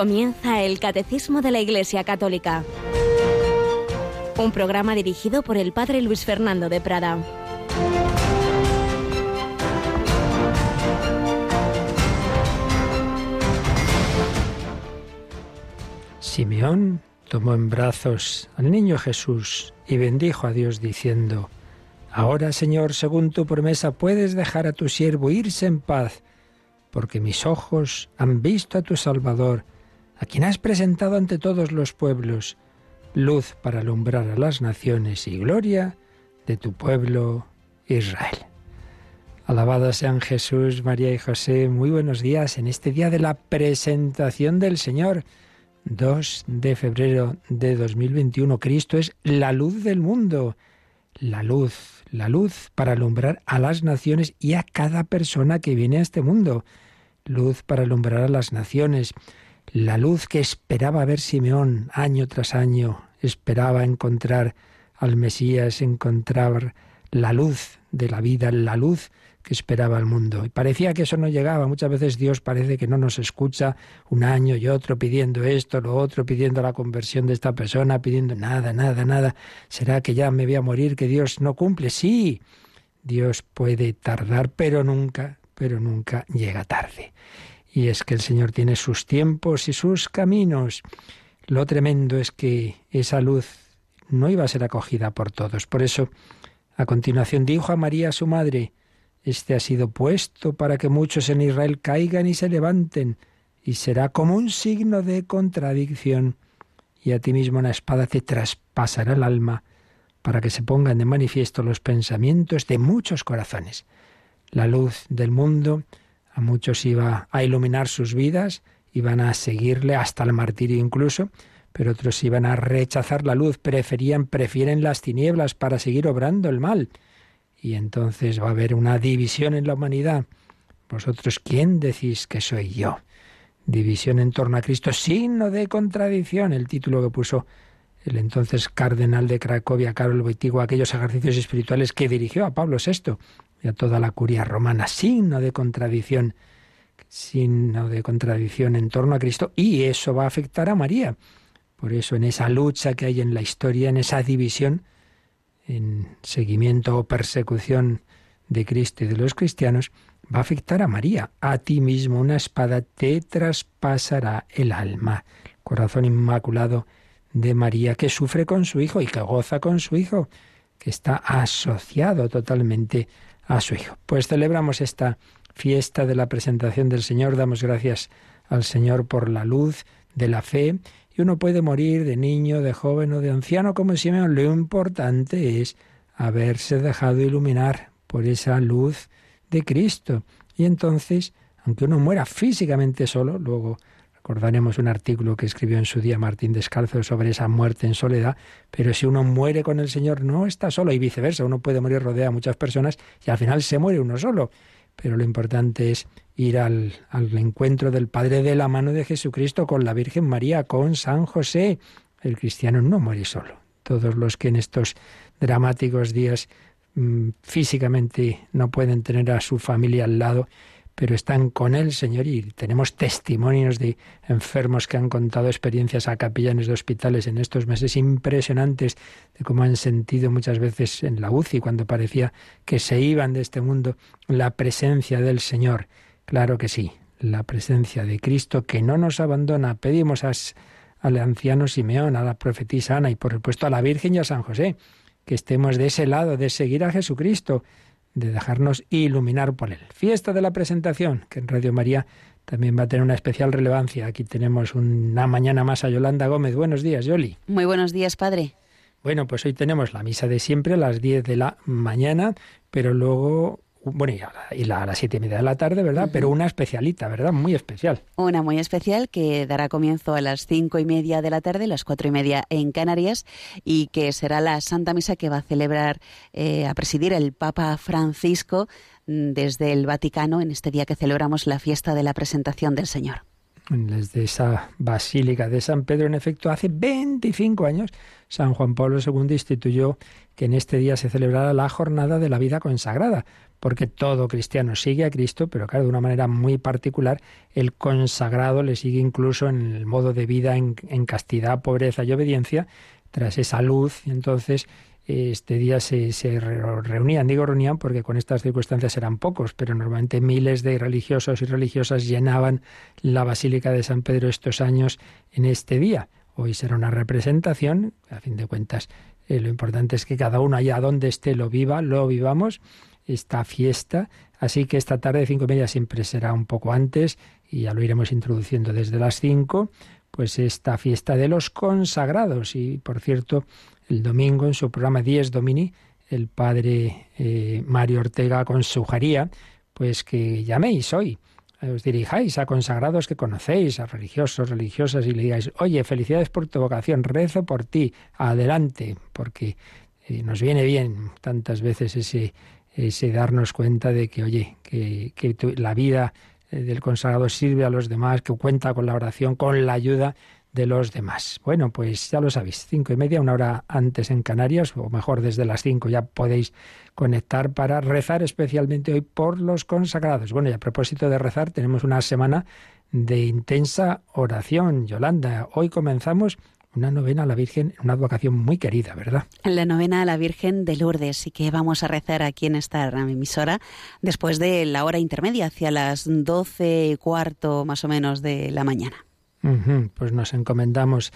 Comienza el Catecismo de la Iglesia Católica. Un programa dirigido por el Padre Luis Fernando de Prada. Simeón tomó en brazos al niño Jesús y bendijo a Dios diciendo, Ahora, Señor, según tu promesa, puedes dejar a tu siervo irse en paz, porque mis ojos han visto a tu Salvador, a quien has presentado ante todos los pueblos, luz para alumbrar a las naciones y gloria de tu pueblo Israel. Alabados sean Jesús, María y José. Muy buenos días en este día de la presentación del Señor. 2 de febrero de 2021. Cristo es la luz del mundo. La luz, la luz para alumbrar a las naciones y a cada persona que viene a este mundo. Luz para alumbrar a las naciones. La luz que esperaba ver Simeón año tras año. Esperaba encontrar al Mesías, encontrar la luz de la vida, la luz que esperaba el mundo. Y parecía que eso no llegaba. Muchas veces Dios parece que no nos escucha un año y otro pidiendo esto, lo otro, pidiendo la conversión de esta persona, pidiendo nada, nada, nada. ¿Será que ya me voy a morir, que Dios no cumple? Sí, Dios puede tardar, pero nunca, pero nunca llega tarde. Y es que el Señor tiene sus tiempos y sus caminos. Lo tremendo es que esa luz no iba a ser acogida por todos. Por eso, a continuación dijo a María, su madre, este ha sido puesto para que muchos en Israel caigan y se levanten, y será como un signo de contradicción. Y a ti mismo una espada te traspasará el alma, para que se pongan de manifiesto los pensamientos de muchos corazones. La luz del mundo a muchos iba a iluminar sus vidas, iban a seguirle hasta el martirio incluso, pero otros iban a rechazar la luz, preferían, prefieren las tinieblas para seguir obrando el mal y entonces va a haber una división en la humanidad. Vosotros, ¿quién decís que soy yo? División en torno a Cristo, signo de contradicción, el título que puso el entonces cardenal de Cracovia, Carol Boitigo, aquellos ejercicios espirituales que dirigió a Pablo VI y a toda la curia romana, signo de contradicción, signo de contradicción en torno a Cristo, y eso va a afectar a María. Por eso en esa lucha que hay en la historia, en esa división, en seguimiento o persecución de Cristo y de los cristianos, va a afectar a María. A ti mismo una espada te traspasará el alma. corazón inmaculado de María que sufre con su hijo y que goza con su hijo, que está asociado totalmente a su hijo. Pues celebramos esta fiesta de la presentación del Señor, damos gracias al Señor por la luz de la fe y uno puede morir de niño, de joven o de anciano como Simeón. Lo importante es haberse dejado iluminar por esa luz de Cristo. Y entonces, aunque uno muera físicamente solo, luego recordaremos un artículo que escribió en su día Martín Descalzo sobre esa muerte en soledad, pero si uno muere con el Señor no está solo y viceversa, uno puede morir rodeado a muchas personas y al final se muere uno solo. Pero lo importante es ir al, al encuentro del Padre de la mano de Jesucristo con la Virgen María, con San José. El cristiano no muere solo. Todos los que en estos dramáticos días mm, físicamente no pueden tener a su familia al lado, pero están con el Señor y tenemos testimonios de enfermos que han contado experiencias a capellanes de hospitales en estos meses impresionantes de cómo han sentido muchas veces en la UCI cuando parecía que se iban de este mundo la presencia del Señor. Claro que sí, la presencia de Cristo que no nos abandona. Pedimos al anciano Simeón, a la profetisa Ana y por supuesto a la Virgen y a San José que estemos de ese lado, de seguir a Jesucristo de dejarnos iluminar por él. Fiesta de la presentación, que en Radio María también va a tener una especial relevancia. Aquí tenemos una mañana más a Yolanda Gómez. Buenos días, Yoli. Muy buenos días, padre. Bueno, pues hoy tenemos la misa de siempre a las 10 de la mañana, pero luego bueno, y a, las siete y media de la tarde, ¿verdad? Pero una especialita, ¿verdad? Muy especial. Una muy especial que dará comienzo a las cinco y media de la tarde, las cuatro y media en Canarias, y que será la Santa Misa que va a celebrar, eh, a presidir el Papa Francisco mm, desde el Vaticano en este día que celebramos la fiesta de la presentación del Señor. Desde esa basílica de San Pedro. En efecto, hace 25 años San Juan Pablo II instituyó que en este día se celebrara la jornada de la vida consagrada, porque todo cristiano sigue a Cristo, pero claro, de una manera muy particular, el consagrado le sigue incluso en el modo de vida en, castidad, pobreza y obediencia, tras esa luz. Entonces, este día se, reunían, digo reunían porque con estas circunstancias eran pocos, pero normalmente miles de religiosos y religiosas llenaban la Basílica de San Pedro estos años en este día. Hoy será una representación, a fin de cuentas, eh, lo importante es que cada uno allá donde esté lo viva, lo vivamos, esta fiesta. Así que esta tarde de cinco y media siempre será un poco antes y ya lo iremos introduciendo desde las cinco, pues esta fiesta de los consagrados. Y por cierto, el domingo en su programa Diez Domini, el padre eh, Mario Ortega aconsejaría pues que llaméis hoy os dirijáis a consagrados que conocéis, a religiosos, religiosas, y le digáis, oye, felicidades por tu vocación, rezo por ti, adelante, porque eh, nos viene bien tantas veces ese, ese darnos cuenta de que, oye, que, que la vida eh, del consagrado sirve a los demás, que cuenta con la oración, con la ayuda de los demás. Bueno, pues ya lo sabéis, cinco y media, una hora antes en Canarias, o mejor desde las cinco ya podéis conectar para rezar especialmente hoy por los consagrados. Bueno, y a propósito de rezar, tenemos una semana de intensa oración. Yolanda, hoy comenzamos una novena a la Virgen, una advocación muy querida, ¿verdad? La novena a la Virgen de Lourdes y que vamos a rezar aquí en esta emisora después de la hora intermedia, hacia las doce y cuarto más o menos de la mañana. Pues nos encomendamos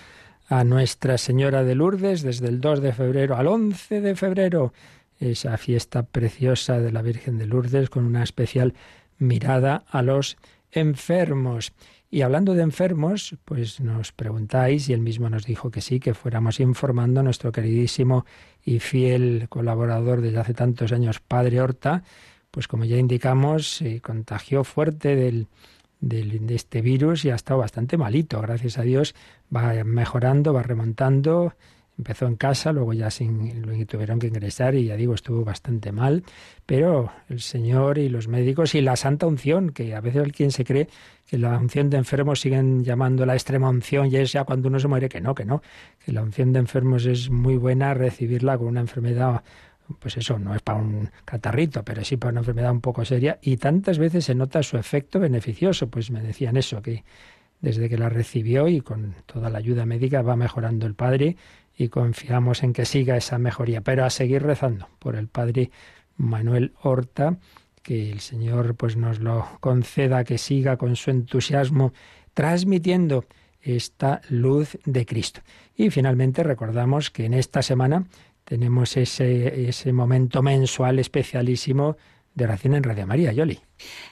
a Nuestra Señora de Lourdes desde el 2 de febrero al 11 de febrero, esa fiesta preciosa de la Virgen de Lourdes con una especial mirada a los enfermos. Y hablando de enfermos, pues nos preguntáis, y él mismo nos dijo que sí, que fuéramos informando a nuestro queridísimo y fiel colaborador desde hace tantos años, Padre Horta, pues como ya indicamos, se contagió fuerte del de, este virus y ha estado bastante malito. Gracias a Dios va mejorando, va remontando. Empezó en casa, luego ya sin, tuvieron que ingresar y ya digo, estuvo bastante mal. Pero el Señor y los médicos y la santa unción, que a veces alguien se cree que la unción de enfermos siguen llamando la extrema unción y es ya cuando uno se muere, que no, que no, que la unción de enfermos es muy buena recibirla con una enfermedad pues eso, no es para un catarrito, pero sí para una enfermedad un poco seria, y tantas veces se nota su efecto beneficioso, pues me decían eso, que desde que la recibió y con toda la ayuda médica va mejorando el padre y confiamos en que siga esa mejoría, pero a seguir rezando por el padre Manuel Horta, que el Señor pues nos lo conceda, que siga con su entusiasmo transmitiendo esta luz de Cristo. Y finalmente recordamos que en esta semana tenemos ese, ese momento mensual especialísimo de oración en Radio María, Yoli.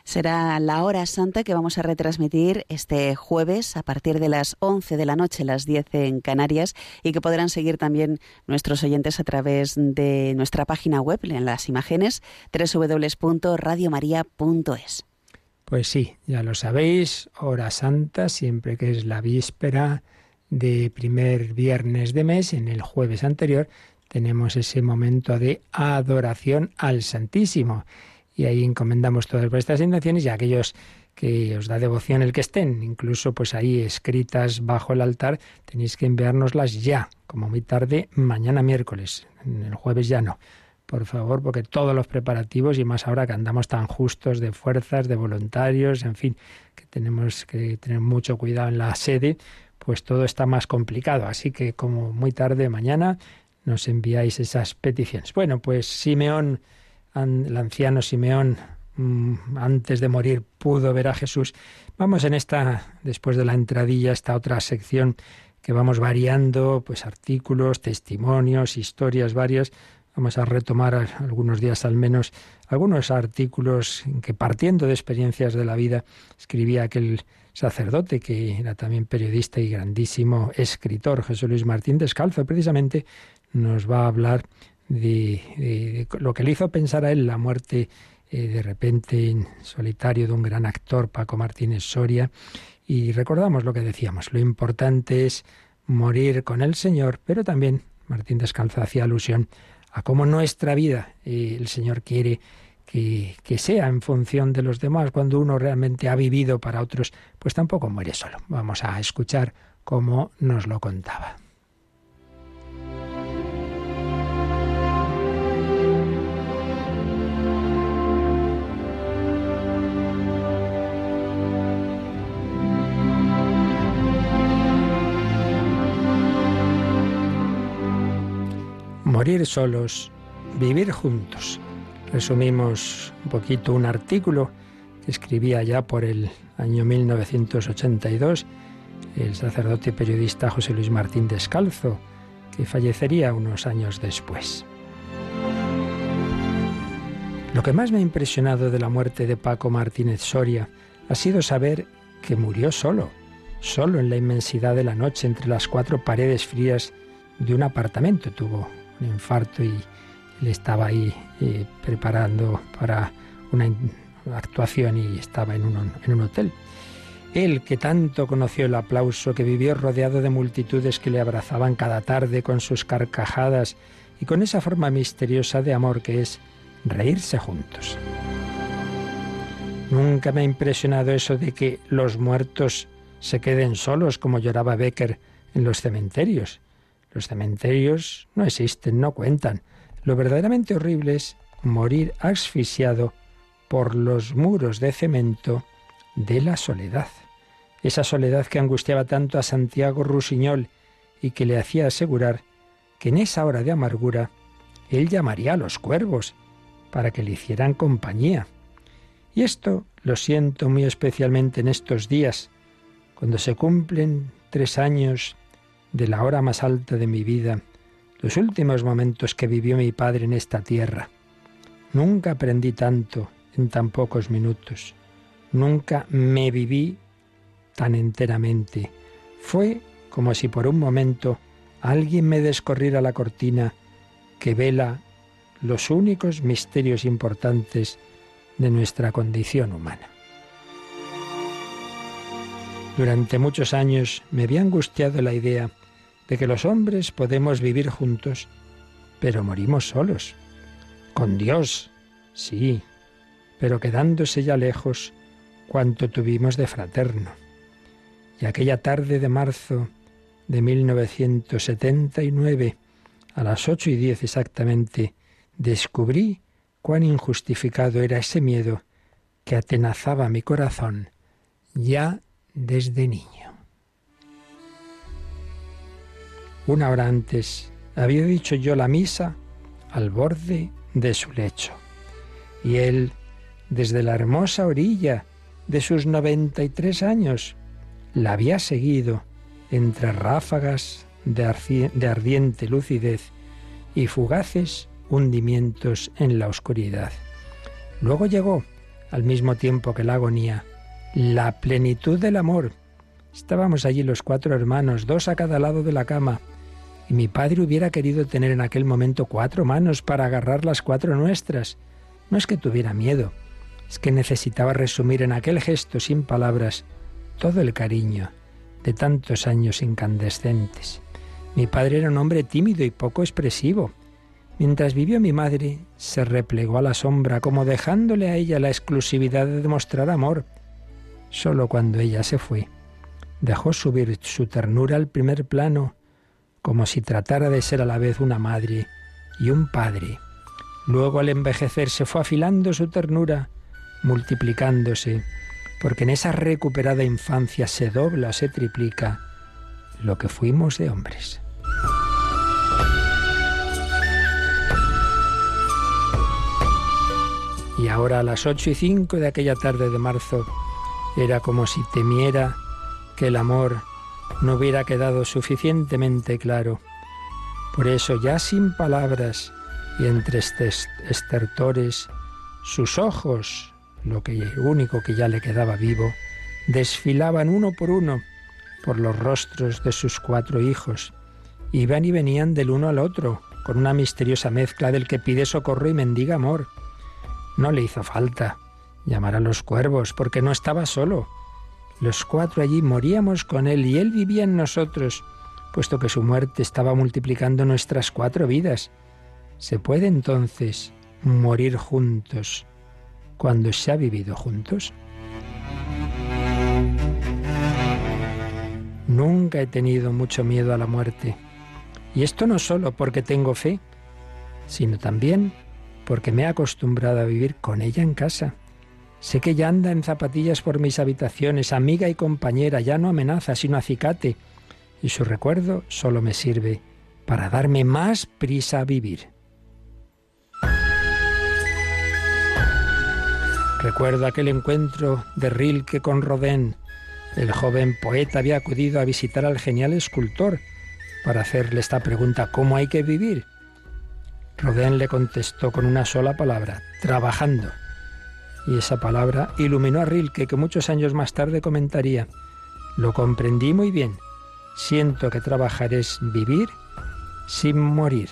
Será la hora santa que vamos a retransmitir este jueves a partir de las 11 de la noche, las 10 en Canarias, y que podrán seguir también nuestros oyentes a través de nuestra página web, en las imágenes, www.radiomaria.es. Pues sí, ya lo sabéis, hora santa, siempre que es la víspera de primer viernes de mes, en el jueves anterior, tenemos ese momento de adoración al Santísimo. Y ahí encomendamos todas estas intenciones y aquellos que os da devoción el que estén, incluso pues ahí escritas bajo el altar, tenéis que enviárnoslas ya, como muy tarde, mañana miércoles, el jueves ya no. Por favor, porque todos los preparativos, y más ahora que andamos tan justos de fuerzas, de voluntarios, en fin, que tenemos que tener mucho cuidado en la sede, pues todo está más complicado. Así que como muy tarde mañana, nos enviáis esas peticiones. Bueno, pues Simeón, el anciano Simeón, mm, antes de morir pudo ver a Jesús. Vamos en esta, después de la entradilla, esta otra sección que vamos variando, pues artículos, testimonios, historias varias. Vamos a retomar algunos días al menos algunos artículos que partiendo de experiencias de la vida escribía aquel sacerdote que era también periodista y grandísimo escritor, Jesús Luis Martín Descalzo, precisamente nos va a hablar de, lo que le hizo pensar a él la muerte eh, de repente en solitario de un gran actor, Paco Martínez Soria. Y recordamos lo que decíamos, lo importante es morir con el Señor, pero también Martín Descalzo hacía alusión a cómo nuestra vida eh, el Señor quiere que, que, sea en función de los demás, cuando uno realmente ha vivido para otros, pues tampoco muere solo. Vamos a escuchar cómo nos lo contaba. Morir solos, vivir juntos. Resumimos un poquito un artículo que escribía ya por el año 1982 el sacerdote y periodista José Luis Martín Descalzo, que fallecería unos años después. Lo que más me ha impresionado de la muerte de Paco Martínez Soria ha sido saber que murió solo, solo en la inmensidad de la noche entre las cuatro paredes frías de un apartamento. Tuvo infarto y le estaba ahí eh, preparando para una actuación y estaba en un, en un hotel. Él, que tanto conoció el aplauso, que vivió rodeado de multitudes que le abrazaban cada tarde con sus carcajadas y con esa forma misteriosa de amor que es reírse juntos. Nunca me ha impresionado eso de que los muertos se queden solos como lloraba Becker en los cementerios. Los cementerios no existen, no cuentan. Lo verdaderamente horrible es morir asfixiado por los muros de cemento de la soledad. Esa soledad que angustiaba tanto a Santiago Rusiñol y que le hacía asegurar que en esa hora de amargura él llamaría a los cuervos para que le hicieran compañía. Y esto lo siento muy especialmente en estos días, cuando se cumplen tres años de la hora más alta de mi vida, los últimos momentos que vivió mi padre en esta tierra. Nunca aprendí tanto en tan pocos minutos. Nunca me viví tan enteramente. Fue como si por un momento alguien me descorriera la cortina que vela los únicos misterios importantes de nuestra condición humana. Durante muchos años me había angustiado la idea de que los hombres podemos vivir juntos, pero morimos solos. Con Dios, sí, pero quedándose ya lejos cuanto tuvimos de fraterno. Y aquella tarde de marzo de 1979, a las ocho y diez exactamente, descubrí cuán injustificado era ese miedo que atenazaba mi corazón ya desde niño. Una hora antes había dicho yo la misa al borde de su lecho. Y él, desde la hermosa orilla de sus noventa y tres años, la había seguido entre ráfagas de, de ardiente lucidez y fugaces hundimientos en la oscuridad. Luego llegó, al mismo tiempo que la agonía, la plenitud del amor. Estábamos allí los cuatro hermanos, dos a cada lado de la cama, y mi padre hubiera querido tener en aquel momento cuatro manos para agarrar las cuatro nuestras. No es que tuviera miedo, es que necesitaba resumir en aquel gesto sin palabras todo el cariño de tantos años incandescentes. Mi padre era un hombre tímido y poco expresivo. Mientras vivió mi madre, se replegó a la sombra, como dejándole a ella la exclusividad de demostrar amor. Solo cuando ella se fue, dejó subir su ternura al primer plano como si tratara de ser a la vez una madre y un padre. Luego al envejecer se fue afilando su ternura, multiplicándose, porque en esa recuperada infancia se dobla, se triplica lo que fuimos de hombres. Y ahora a las ocho y cinco de aquella tarde de marzo era como si temiera que el amor no hubiera quedado suficientemente claro. Por eso, ya sin palabras y entre estertores, sus ojos, lo que único que ya le quedaba vivo, desfilaban uno por uno por los rostros de sus cuatro hijos. Iban y venían del uno al otro, con una misteriosa mezcla del que pide socorro y mendiga amor. No le hizo falta llamar a los cuervos, porque no estaba solo los cuatro allí moríamos con Él y Él vivía en nosotros, puesto que su muerte estaba multiplicando nuestras cuatro vidas. ¿Se puede entonces morir juntos cuando se ha vivido juntos. Nunca he tenido mucho miedo a la muerte. Y esto no solo porque tengo fe, sino también porque me he acostumbrado a vivir con ella en casa. Sé que ya anda en zapatillas por mis habitaciones, amiga y compañera, ya no amenaza, sino acicate, y su recuerdo solo me sirve para darme más prisa a vivir. Recuerdo aquel encuentro de Rilke con Rodin. El joven poeta había acudido a visitar al genial escultor para hacerle esta pregunta, ¿cómo hay que vivir? Rodin le contestó con una sola palabra, trabajando. Y esa palabra iluminó a Rilke, que muchos años más tarde comentaría, lo comprendí muy bien, siento que trabajar es vivir sin morir.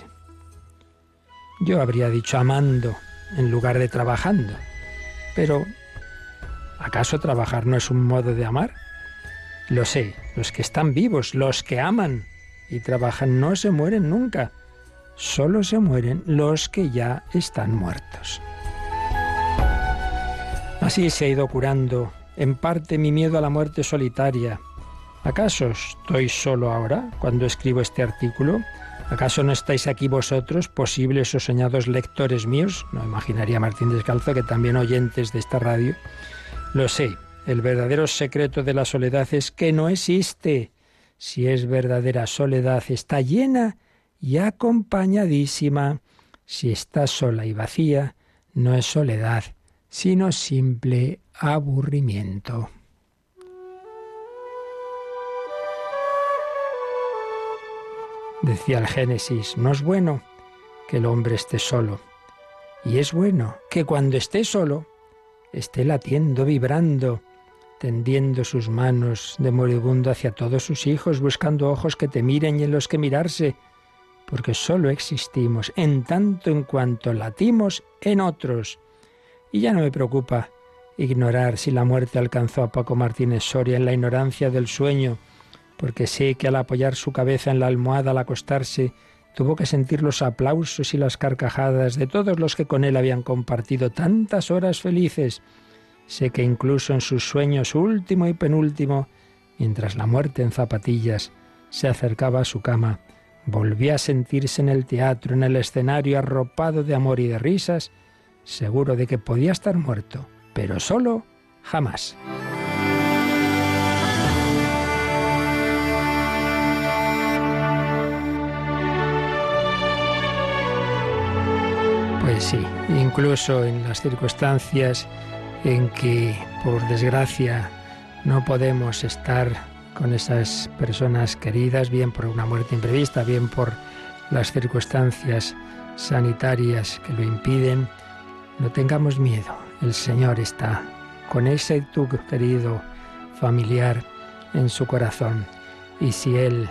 Yo habría dicho amando en lugar de trabajando, pero ¿acaso trabajar no es un modo de amar? Lo sé, los que están vivos, los que aman y trabajan no se mueren nunca, solo se mueren los que ya están muertos. Así se ha ido curando en parte mi miedo a la muerte solitaria. ¿Acaso estoy solo ahora cuando escribo este artículo? ¿Acaso no estáis aquí vosotros, posibles o soñados lectores míos? No imaginaría Martín Descalzo que también oyentes de esta radio. Lo sé, el verdadero secreto de la soledad es que no existe. Si es verdadera soledad, está llena y acompañadísima. Si está sola y vacía, no es soledad, sino simple aburrimiento. Decía el Génesis, no es bueno que el hombre esté solo. Y es bueno que cuando esté solo, esté latiendo, vibrando, tendiendo sus manos de moribundo hacia todos sus hijos, buscando ojos que te miren y en los que mirarse, porque solo existimos en tanto en cuanto latimos en otros. Y ya no me preocupa ignorar si la muerte alcanzó a Paco Martínez Soria en la ignorancia del sueño, porque sé que al apoyar su cabeza en la almohada al acostarse, tuvo que sentir los aplausos y las carcajadas de todos los que con él habían compartido tantas horas felices. Sé que incluso en sus sueños último y penúltimo, mientras la muerte en zapatillas se acercaba a su cama, volvía a sentirse en el teatro, en el escenario arropado de amor y de risas, seguro de que podía estar muerto, pero solo jamás. Pues sí, incluso en las circunstancias en que, por desgracia, no podemos estar con esas personas queridas, bien por una muerte imprevista, bien por las circunstancias sanitarias que lo impiden, no tengamos miedo. El Señor está con ese tu querido familiar en su corazón. Y si Él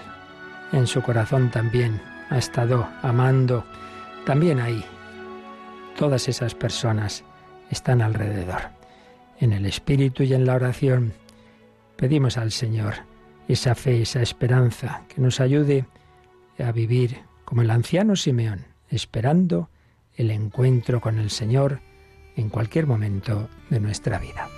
en su corazón también ha estado amando, también ahí todas esas personas están alrededor. En el Espíritu y en la oración pedimos al Señor esa fe, esa esperanza, que nos ayude a vivir como el anciano Simeón, esperando el encuentro con el Señor en cualquier momento de nuestra vida.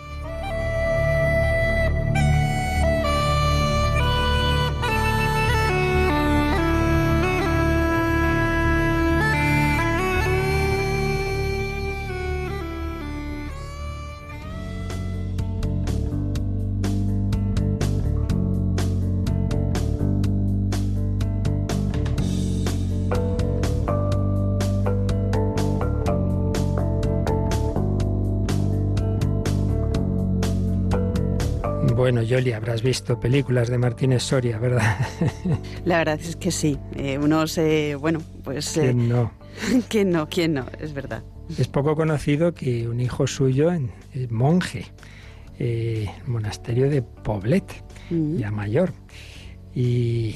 Yoli, habrás visto películas de Martínez Soria, ¿verdad? La verdad es que sí. Eh, unos, bueno, pues... Eh, ¿Quién no? ¿Quién no? ¿Quién no? Es verdad. Es poco conocido que un hijo suyo, es monje, eh, monasterio de Poblet, mm. ya mayor. Y,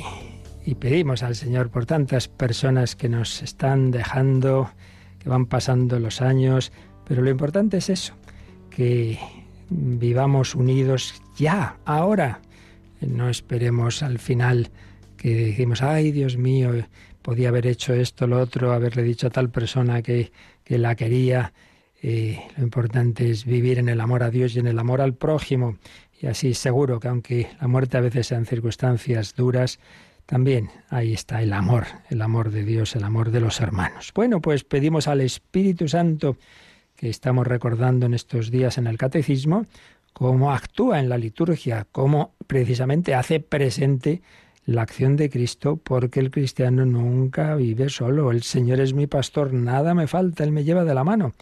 y pedimos al Señor por tantas personas que nos están dejando, que van pasando los años, pero lo importante es eso, que vivamos unidos ya, ahora. No esperemos al final que decimos, ay Dios mío, podía haber hecho esto, lo otro, haberle dicho a tal persona que, que la quería. Lo importante es vivir en el amor a Dios y en el amor al prójimo. Y así seguro que aunque la muerte a veces sean circunstancias duras, también ahí está el amor, el amor de Dios, el amor de los hermanos. Bueno, pues pedimos al Espíritu Santo que estamos recordando en estos días en el Catecismo, cómo actúa en la liturgia, cómo precisamente hace presente la acción de Cristo, porque el cristiano nunca vive solo. El Señor es mi pastor, nada me falta, Él me lleva de la mano.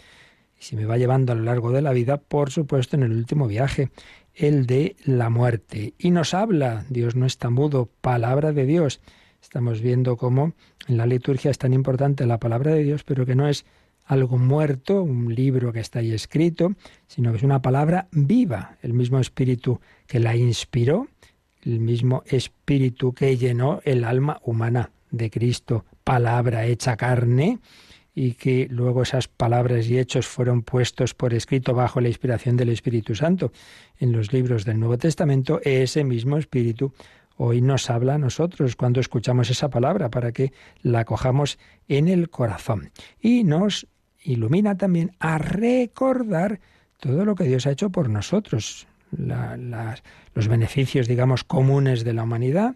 Y si me va llevando a lo largo de la vida, por supuesto, en el último viaje el de la muerte. Y nos habla, Dios no está mudo, palabra de Dios. Estamos viendo cómo en la liturgia es tan importante la palabra de Dios, pero que no es algo muerto, un libro que está ahí escrito, sino que es una palabra viva, el mismo espíritu que la inspiró, el mismo espíritu que llenó el alma humana de Cristo, palabra hecha carne, y que luego esas palabras y hechos fueron puestos por escrito bajo la inspiración del Espíritu Santo. En los libros del Nuevo Testamento, ese mismo Espíritu hoy nos habla a nosotros cuando escuchamos esa palabra para que la cojamos en el corazón. Y nos ilumina también a recordar todo lo que Dios ha hecho por nosotros, los beneficios, digamos, comunes de la humanidad,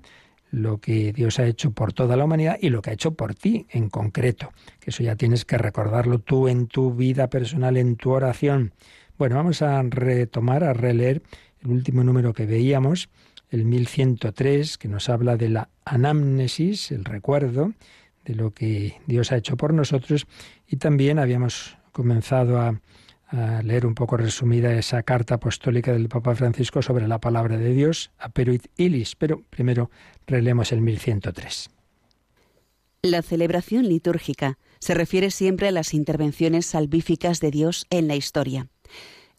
lo que Dios ha hecho por toda la humanidad y lo que ha hecho por ti en concreto, que eso ya tienes que recordarlo tú en tu vida personal, en tu oración. Bueno, vamos a retomar, a releer el último número que veíamos, el 1103, que nos habla de la anamnesis, el recuerdo de lo que Dios ha hecho por nosotros, y también habíamos comenzado a leer un poco resumida esa carta apostólica del Papa Francisco sobre la palabra de Dios, a Peruit Ilis, pero primero releemos el 1103. La celebración litúrgica se refiere siempre a las intervenciones salvíficas de Dios en la historia.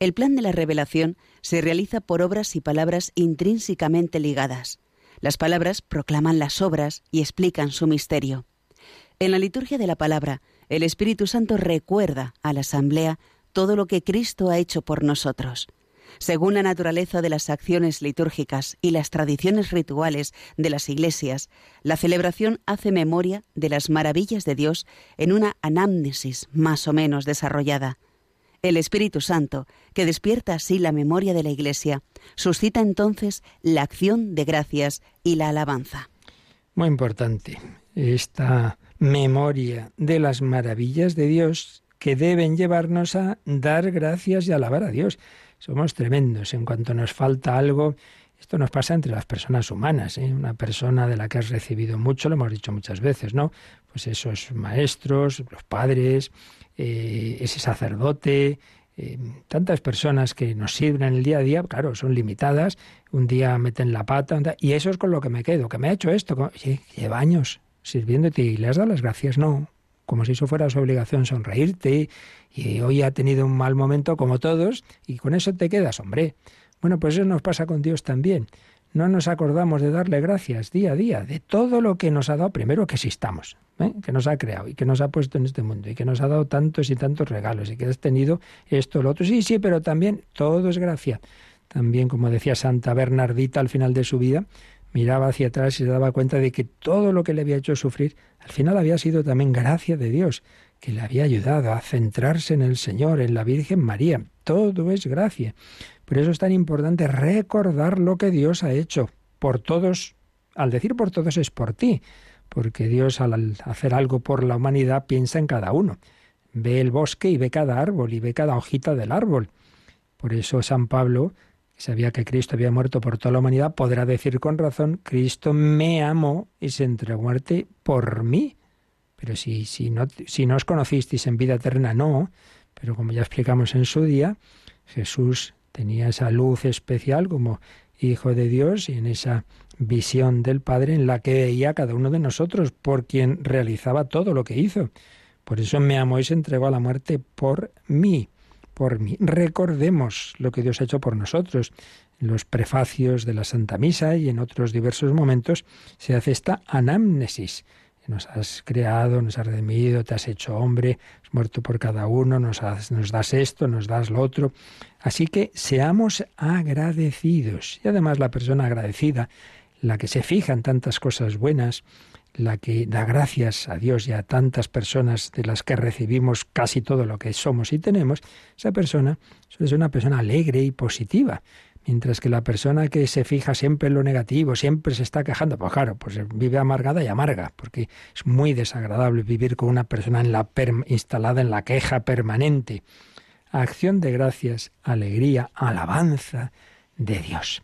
El plan de la revelación se realiza por obras y palabras intrínsecamente ligadas. Las palabras proclaman las obras y explican su misterio. En la liturgia de la palabra, el Espíritu Santo recuerda a la asamblea todo lo que Cristo ha hecho por nosotros. Según la naturaleza de las acciones litúrgicas y las tradiciones rituales de las iglesias, la celebración hace memoria de las maravillas de Dios en una anamnesis más o menos desarrollada. El Espíritu Santo, que despierta así la memoria de la Iglesia, suscita entonces la acción de gracias y la alabanza. Muy importante esta memoria de las maravillas de Dios que deben llevarnos a dar gracias y alabar a Dios. Somos tremendos. En cuanto nos falta algo, esto nos pasa entre las personas humanas. ¿eh? Una persona de la que has recibido mucho, lo hemos dicho muchas veces, ¿no? Pues esos maestros, los padres, eh, ese sacerdote, eh, tantas personas que nos sirven en el día a día, claro, son limitadas. Un día meten la pata y eso es con lo que me quedo, que me ha hecho esto. lleva años sirviéndote y le has dado las gracias. No, como si eso fuera su obligación sonreírte y hoy ha tenido un mal momento como todos y con eso te quedas, hombre. Bueno, pues eso nos pasa con Dios también. No nos acordamos de darle gracias día a día de todo lo que nos ha dado, primero que existamos, ¿eh? que nos ha creado y que nos ha puesto en este mundo y que nos ha dado tantos y tantos regalos y que has tenido esto, lo otro. Sí, sí, pero también todo es gracia. También, como decía Santa Bernardita al final de su vida, miraba hacia atrás y se daba cuenta de que todo lo que le había hecho sufrir al final había sido también gracia de Dios, que le había ayudado a centrarse en el Señor, en la Virgen María. Todo es gracia. Por eso es tan importante recordar lo que Dios ha hecho por todos. Al decir por todos es por ti, porque Dios al hacer algo por la humanidad piensa en cada uno. Ve el bosque y ve cada árbol y ve cada hojita del árbol. Por eso San Pablo sabía que Cristo había muerto por toda la humanidad, podrá decir con razón, Cristo me amó y se entregó a muerte por mí. Pero si, si, no, si no os conocisteis en vida eterna, no. Pero como ya explicamos en su día, Jesús tenía esa luz especial como Hijo de Dios y en esa visión del Padre en la que veía a cada uno de nosotros por quien realizaba todo lo que hizo. Por eso me amó y se entregó a la muerte por mí por mí. Recordemos lo que Dios ha hecho por nosotros. En los prefacios de la Santa Misa y en otros diversos momentos se hace esta anamnesis. Nos has creado, nos has redimido, te has hecho hombre, has muerto por cada uno, nos, nos das esto, nos das lo otro. Así que seamos agradecidos. Y además la persona agradecida, la que se fija en tantas cosas buenas, la que da gracias a Dios y a tantas personas de las que recibimos casi todo lo que somos y tenemos, esa persona suele ser una persona alegre y positiva. Mientras que la persona que se fija siempre en lo negativo, siempre se está quejando, pues claro, pues vive amargada y amarga, porque es muy desagradable vivir con una persona instalada en la queja permanente. Acción de gracias, alegría, alabanza de Dios.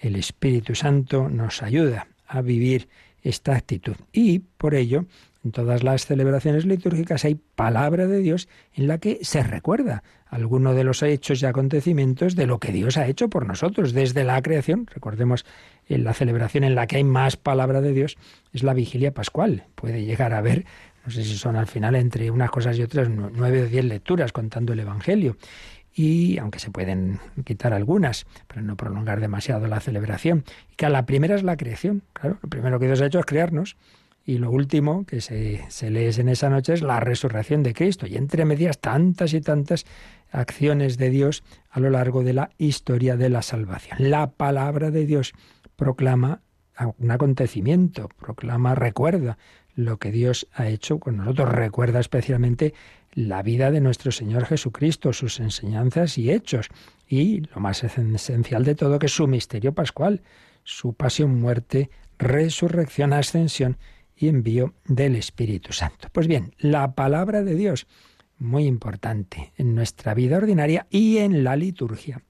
El Espíritu Santo nos ayuda a vivir esta actitud. Y por ello, en todas las celebraciones litúrgicas hay palabra de Dios en la que se recuerda alguno de los hechos y acontecimientos de lo que Dios ha hecho por nosotros desde la creación. Recordemos en la celebración en la que hay más palabra de Dios es la vigilia pascual. Puede llegar a haber, no sé si son al final entre unas cosas y otras, nueve o diez lecturas contando el Evangelio y aunque se pueden quitar algunas, para no prolongar demasiado la celebración. Y que la primera es la creación, claro, lo primero que Dios ha hecho es crearnos. Y lo último que se, se lee en esa noche es la resurrección de Cristo. Y entre medias tantas y tantas acciones de Dios a lo largo de la historia de la salvación. La palabra de Dios proclama un acontecimiento, proclama, recuerda lo que Dios ha hecho con nosotros, recuerda especialmente la vida de nuestro Señor Jesucristo, sus enseñanzas y hechos, y lo más esencial de todo, que es su misterio pascual, su pasión, muerte, resurrección, ascensión y envío del Espíritu Santo. Pues bien, la palabra de Dios, muy importante en nuestra vida ordinaria y en la liturgia.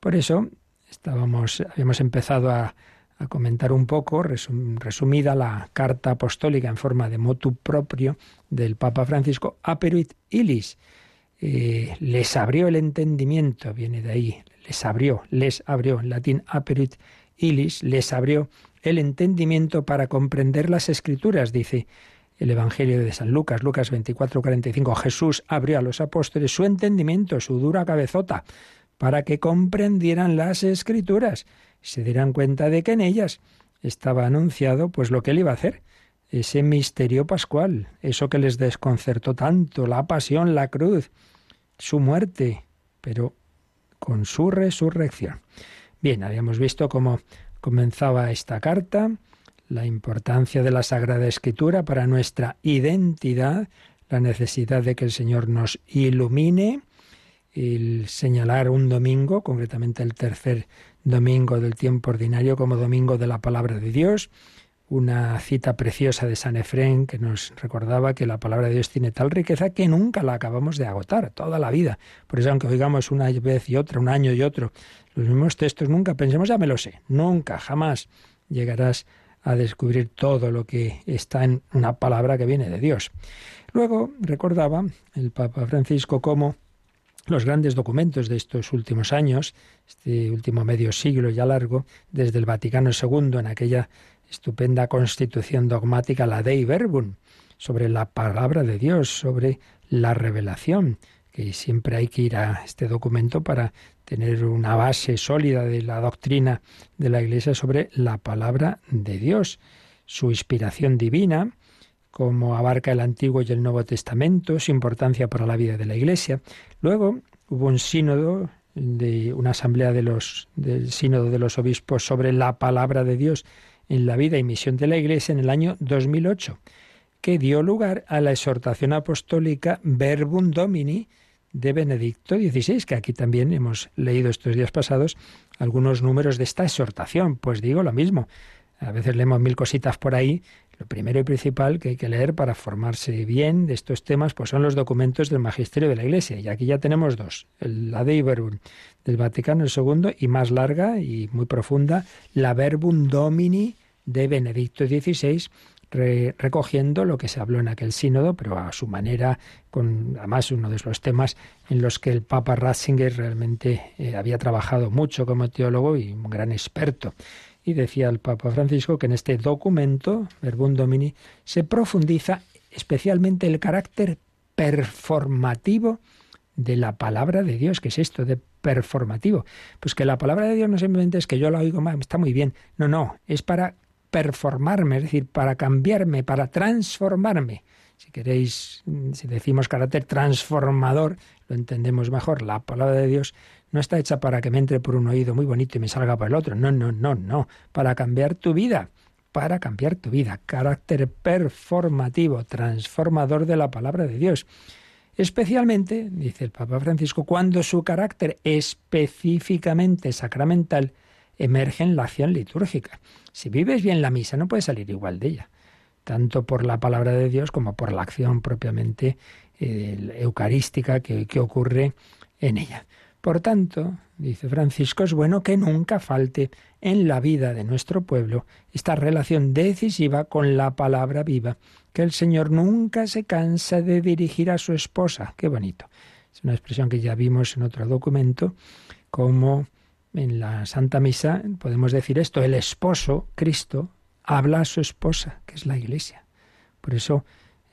Por eso estábamos, habíamos empezado a a comentar un poco, resumida, la carta apostólica en forma de motu propio del Papa Francisco, Aperuit Ilis. Eh, les abrió el entendimiento, viene de ahí, les abrió, les abrió, en latín Aperuit Ilis, les abrió el entendimiento para comprender las escrituras, dice el Evangelio de San Lucas, Lucas 24, 45. Jesús abrió a los apóstoles su entendimiento, su dura cabezota, para que comprendieran las escrituras se dieran cuenta de que en ellas estaba anunciado pues lo que él iba a hacer, ese misterio pascual, eso que les desconcertó tanto, la pasión, la cruz, su muerte, pero con su resurrección. Bien, habíamos visto cómo comenzaba esta carta, la importancia de la Sagrada Escritura para nuestra identidad, la necesidad de que el Señor nos ilumine, el señalar un domingo, concretamente el tercer domingo del tiempo ordinario como domingo de la palabra de Dios, una cita preciosa de San Efrén que nos recordaba que la palabra de Dios tiene tal riqueza que nunca la acabamos de agotar toda la vida. Por eso aunque oigamos una vez y otra, un año y otro, los mismos textos, nunca pensemos, ya me lo sé, nunca, jamás llegarás a descubrir todo lo que está en una palabra que viene de Dios. Luego recordaba el Papa Francisco cómo los grandes documentos de estos últimos años, este último medio siglo ya largo, desde el Vaticano II, en aquella estupenda constitución dogmática, la Dei Verbum, sobre la palabra de Dios, sobre la revelación, que siempre hay que ir a este documento para tener una base sólida de la doctrina de la Iglesia sobre la palabra de Dios, su inspiración divina, cómo abarca el Antiguo y el Nuevo Testamento, su importancia para la vida de la Iglesia. Luego hubo un sínodo de una asamblea de los del sínodo de los obispos sobre la palabra de Dios en la vida y misión de la Iglesia en el año 2008, que dio lugar a la exhortación apostólica Verbum Domini de Benedicto XVI, que aquí también hemos leído estos días pasados algunos números de esta exhortación. Pues digo lo mismo, a veces leemos mil cositas por ahí, lo primero y principal que hay que leer para formarse bien de estos temas pues son los documentos del magisterio de la Iglesia. Y aquí ya tenemos dos. la Dei Verbum del Vaticano II y más larga y muy profunda, la Verbum Domini de Benedicto XVI, recogiendo lo que se habló en aquel sínodo, pero a su manera, con además uno de los temas en los que el Papa Ratzinger realmente eh, había trabajado mucho como teólogo y un gran experto. Y decía el Papa Francisco que en este documento, Verbum Domini, se profundiza especialmente el carácter performativo de la palabra de Dios. ¿Qué es esto de performativo? Pues que la palabra de Dios no simplemente es que yo la oigo está muy bien. No, no, es para performarme, es decir, para cambiarme, para transformarme. Si queréis, si decimos carácter transformador, lo entendemos mejor. La palabra de Dios no está hecha para que me entre por un oído muy bonito y me salga por el otro. No, no, no, no. Para cambiar tu vida, para cambiar tu vida. Carácter performativo, transformador de la palabra de Dios. Especialmente, dice el Papa Francisco, cuando su carácter específicamente sacramental emerge en la acción litúrgica. Si vives bien la misa, no puedes salir igual de ella, tanto por la palabra de Dios como por la acción propiamente eh, eucarística que, que ocurre en ella. Por tanto, dice Francisco, es bueno que nunca falte en la vida de nuestro pueblo esta relación decisiva con la palabra viva, que el Señor nunca se cansa de dirigir a su esposa. Qué bonito. Es una expresión que ya vimos en otro documento, como en la Santa Misa podemos decir esto, el esposo, Cristo, habla a su esposa, que es la Iglesia. Por eso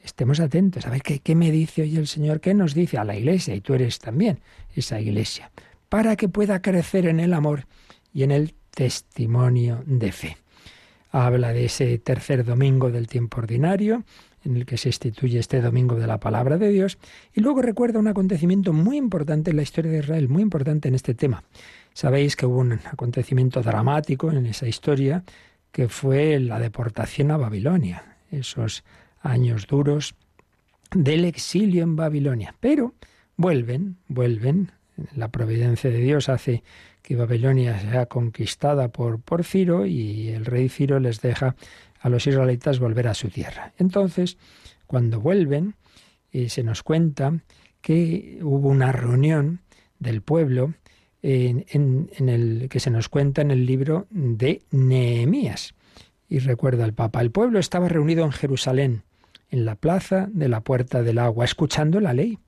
estemos atentos a ver qué, qué me dice hoy el Señor, qué nos dice a la Iglesia, y tú eres también esa Iglesia, para que pueda crecer en el amor y en el testimonio de fe. Habla de ese tercer domingo del tiempo ordinario, en el que se instituye este domingo de la palabra de Dios, y luego recuerda un acontecimiento muy importante en la historia de Israel, muy importante en este tema. Sabéis que hubo un acontecimiento dramático en esa historia, que fue la deportación a Babilonia, esos años duros del exilio en Babilonia. Pero vuelven, vuelven, la providencia de Dios hace que Babilonia sea conquistada por, por Ciro y el rey Ciro les deja a los israelitas volver a su tierra. Entonces, cuando vuelven, eh, se nos cuenta que hubo una reunión del pueblo en, el que se nos cuenta en el libro de Nehemías. Y recuerda el Papa, el pueblo estaba reunido en Jerusalén, en la plaza de la Puerta del Agua, escuchando la ley.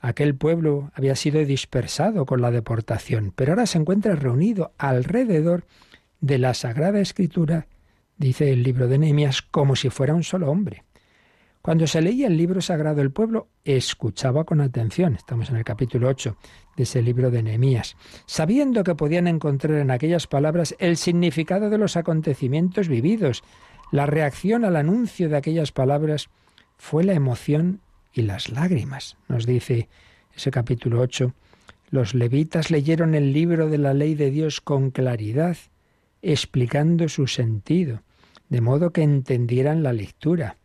Aquel pueblo había sido dispersado con la deportación, pero ahora se encuentra reunido alrededor de la Sagrada Escritura, dice el libro de Nehemías, como si fuera un solo hombre. Cuando se leía el libro sagrado, el pueblo escuchaba con atención. Estamos en el capítulo 8 de ese libro de Nehemías, sabiendo que podían encontrar en aquellas palabras el significado de los acontecimientos vividos. La reacción al anuncio de aquellas palabras fue la emoción y las lágrimas. Nos dice ese capítulo 8, los levitas leyeron el libro de la ley de Dios con claridad, explicando su sentido, de modo que entendieran la lectura.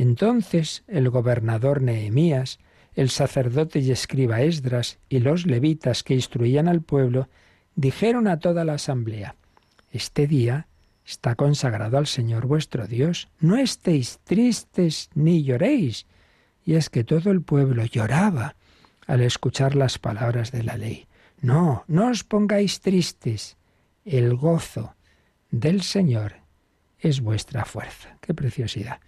Entonces el gobernador Nehemías, el sacerdote y escriba Esdras y los levitas que instruían al pueblo dijeron a toda la asamblea, Este día está consagrado al Señor vuestro Dios, no estéis tristes ni lloréis, y es que todo el pueblo lloraba al escuchar las palabras de la ley. No, no os pongáis tristes. El gozo del Señor es vuestra fuerza. Qué preciosidad.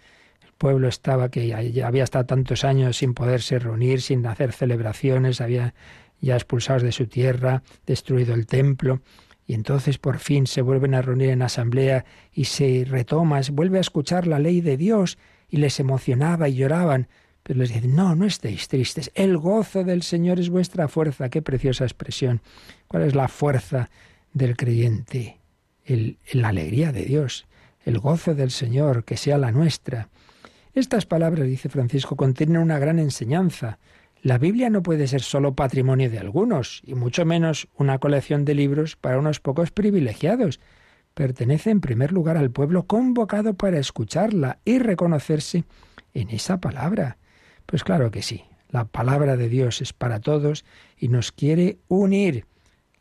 Pueblo estaba que había estado tantos años sin poderse reunir, sin hacer celebraciones, había ya expulsados de su tierra, destruido el templo, y entonces por fin se vuelven a reunir en asamblea y se retoma, vuelve a escuchar la ley de Dios, y les emocionaba y lloraban. Pero les dice, no, no estéis tristes. El gozo del Señor es vuestra fuerza. Qué preciosa expresión. ¿Cuál es la fuerza del creyente? El, la alegría de Dios, el gozo del Señor, que sea la nuestra. Estas palabras, dice Francisco, contienen una gran enseñanza. La Biblia no puede ser solo patrimonio de algunos, y mucho menos una colección de libros para unos pocos privilegiados. Pertenece en primer lugar al pueblo convocado para escucharla y reconocerse en esa palabra. Pues claro que sí, la palabra de Dios es para todos y nos quiere unir.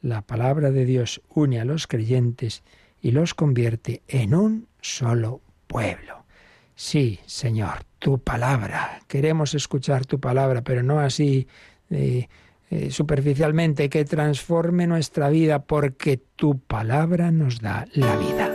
La palabra de Dios une a los creyentes y los convierte en un solo pueblo. Sí, Señor, tu palabra. Queremos escuchar tu palabra, pero no así eh, eh, superficialmente, que transforme nuestra vida, porque tu palabra nos da la vida.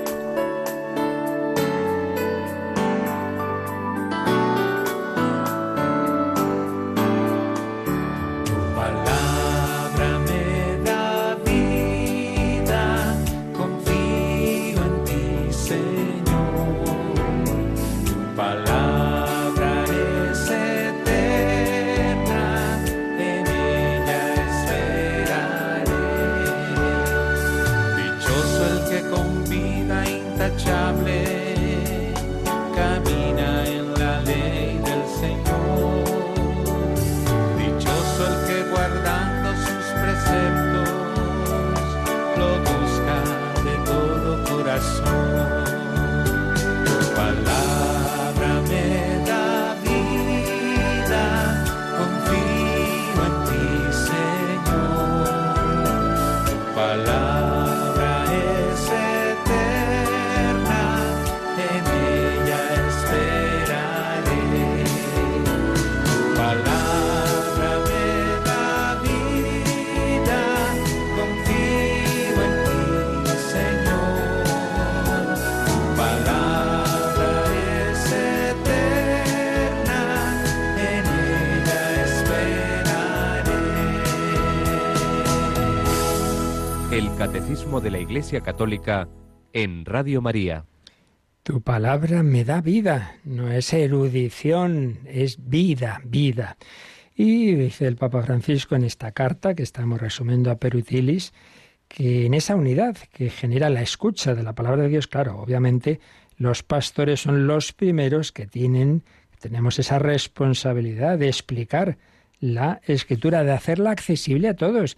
De la Iglesia Católica en Radio María. Tu palabra me da vida, no es erudición, es vida, vida. Y dice el Papa Francisco en esta carta que estamos resumiendo a Perutilis, que en esa unidad que genera la escucha de la palabra de Dios, claro, obviamente los pastores son los primeros que tienen, tenemos esa responsabilidad de explicar la escritura, de hacerla accesible a todos.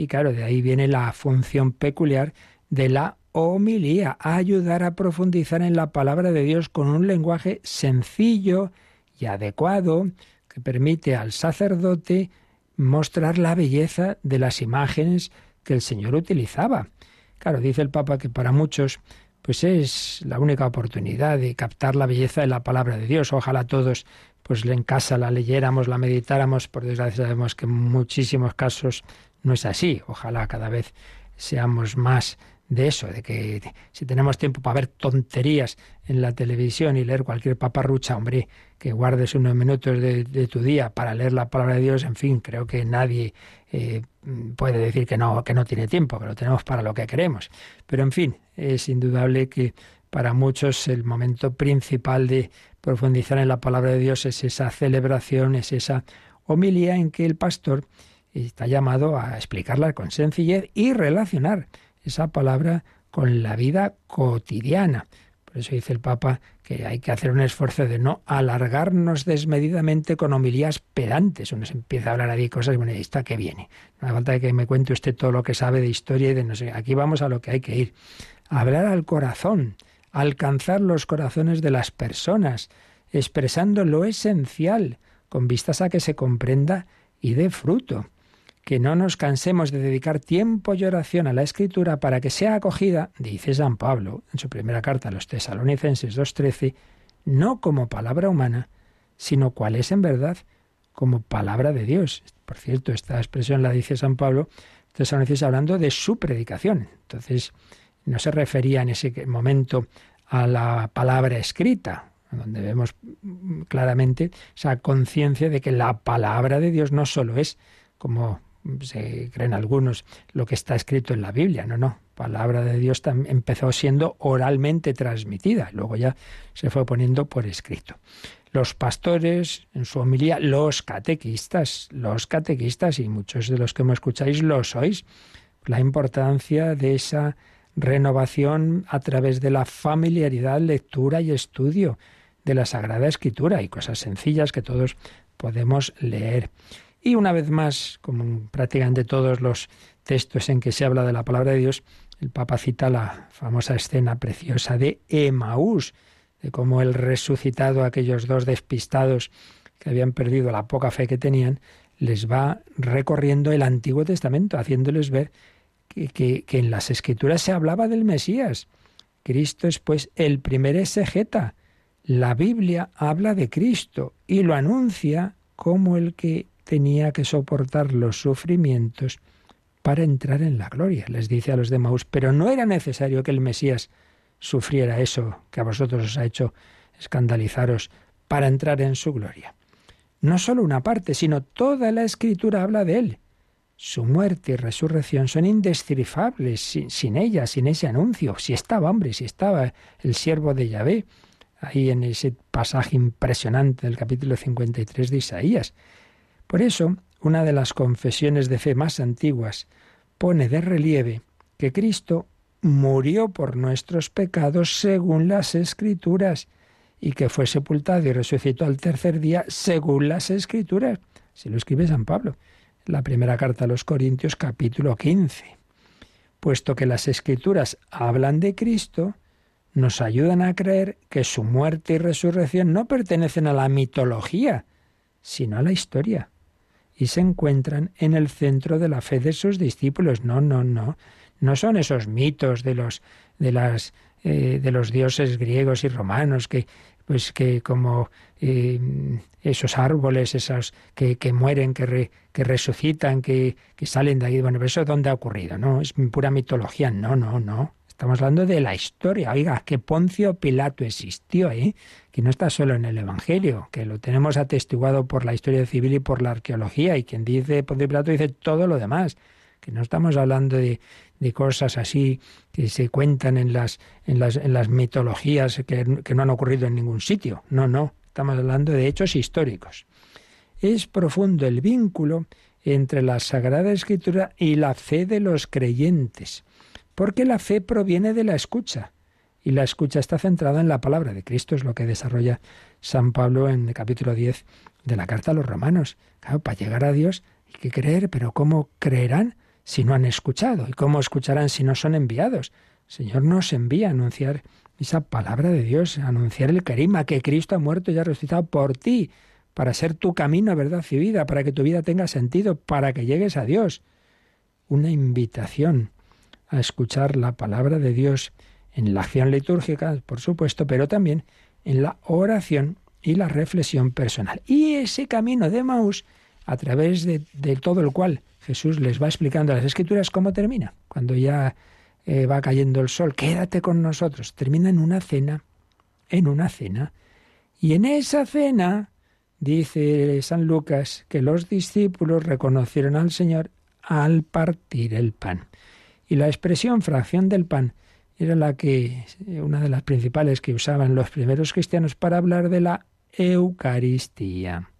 Y claro, de ahí viene la función peculiar de la homilía, ayudar a profundizar en la palabra de Dios con un lenguaje sencillo y adecuado que permite al sacerdote mostrar la belleza de las imágenes que el Señor utilizaba. Claro, dice el Papa que para muchos pues es la única oportunidad de captar la belleza de la palabra de Dios. Ojalá todos pues en casa la leyéramos, la meditáramos, por desgracia sabemos que en muchísimos casos no es así. Ojalá cada vez seamos más de eso, de que si tenemos tiempo para ver tonterías en la televisión y leer cualquier paparrucha, hombre, que guardes unos minutos de, tu día para leer la palabra de Dios, en fin, creo que nadie eh, puede decir que no, que no tiene tiempo, que lo tenemos para lo que queremos. Pero en fin, es indudable que para muchos el momento principal de profundizar en la palabra de Dios es esa celebración, es esa homilía en que el pastor está llamado a explicarla con sencillez y relacionar esa palabra con la vida cotidiana. Por eso dice el Papa que hay que hacer un esfuerzo de no alargarnos desmedidamente con homilías pedantes. Uno se empieza a hablar ahí cosas y bueno, ¿está qué viene? No hace falta que me cuente usted todo lo que sabe de historia y de no sé. Aquí vamos a lo que hay que ir. hablar al corazón, alcanzar los corazones de las personas, expresando lo esencial, con vistas a que se comprenda y dé fruto que no nos cansemos de dedicar tiempo y oración a la Escritura para que sea acogida, dice San Pablo en su primera carta a los tesalonicenses 2.13, no como palabra humana, sino cual es en verdad como palabra de Dios. Por cierto, esta expresión la dice San Pablo, tesalonicenses hablando de su predicación. Entonces, no se refería en ese momento a la palabra escrita, donde vemos claramente esa conciencia de que la palabra de Dios no solo es como se creen algunos, lo que está escrito en la Biblia. No, no. Palabra de Dios empezó siendo oralmente transmitida, luego ya se fue poniendo por escrito. Los pastores, en su homilía, los catequistas, los catequistas, y muchos de los que me escucháis lo sois, la importancia de esa renovación a través de la familiaridad, lectura y estudio de la Sagrada Escritura y cosas sencillas que todos podemos leer. Y una vez más, como en prácticamente todos los textos en que se habla de la palabra de Dios, el Papa cita la famosa escena preciosa de Emaús, de cómo el resucitado, aquellos dos despistados que habían perdido la poca fe que tenían, les va recorriendo el Antiguo Testamento, haciéndoles ver que, que en las Escrituras se hablaba del Mesías. Cristo es pues el primer exegeta. La Biblia habla de Cristo y lo anuncia como el que tenía que soportar los sufrimientos para entrar en la gloria. Les dice a los de Maús, pero no era necesario que el Mesías sufriera eso que a vosotros os ha hecho escandalizaros para entrar en su gloria. No solo una parte, sino toda la escritura habla de él. Su muerte y resurrección son indescifrables sin, sin, ella, sin ese anuncio. Si estaba, hombre, si estaba el siervo de Yahvé, ahí en ese pasaje impresionante del capítulo 53 de Isaías. Por eso, una de las confesiones de fe más antiguas pone de relieve que Cristo murió por nuestros pecados según las Escrituras y que fue sepultado y resucitó al tercer día según las Escrituras. Se lo escribe San Pablo, en la primera carta a los Corintios capítulo 15. Puesto que las Escrituras hablan de Cristo, nos ayudan a creer que su muerte y resurrección no pertenecen a la mitología, sino a la historia y se encuentran en el centro de la fe de sus discípulos. No, no, no. No son esos mitos de los de las eh, de los dioses griegos y romanos que pues que como eh, esos árboles, esos que, que mueren, que, resucitan, que, que, salen de ahí. Bueno, pero eso dónde ha ocurrido, ¿no? Es pura mitología. No, no, no. Estamos hablando de la historia. Oiga, que Poncio Pilato existió, ¿eh? Que no está solo en el Evangelio, que lo tenemos atestiguado por la historia civil y por la arqueología, y quien dice Poncio Pilato dice todo lo demás, que no estamos hablando de, de cosas así que se cuentan en las, en las, en las mitologías que, que no han ocurrido en ningún sitio. No, no, estamos hablando de hechos históricos. Es profundo el vínculo entre la Sagrada Escritura y la fe de los creyentes, porque la fe proviene de la escucha y la escucha está centrada en la palabra de Cristo, es lo que desarrolla San Pablo en el capítulo 10 de la carta a los romanos. Claro, para llegar a Dios hay que creer, pero ¿cómo creerán si no han escuchado? ¿Y cómo escucharán si no son enviados? El Señor nos envía a anunciar esa palabra de Dios, a anunciar el carima, que Cristo ha muerto y ha resucitado por ti, para ser tu camino, verdad y vida, para que tu vida tenga sentido, para que llegues a Dios. Una invitación a escuchar la palabra de Dios en la acción litúrgica, por supuesto, pero también en la oración y la reflexión personal. Y ese camino de Maús, a través de, todo el cual Jesús les va explicando las escrituras, ¿cómo termina? Cuando ya eh, va cayendo el sol, quédate con nosotros. Termina en una cena, en una cena. Y en esa cena, dice San Lucas, que los discípulos reconocieron al Señor al partir el pan. Y la expresión fracción del pan era la que una de las principales que usaban los primeros cristianos para hablar de la Eucaristía.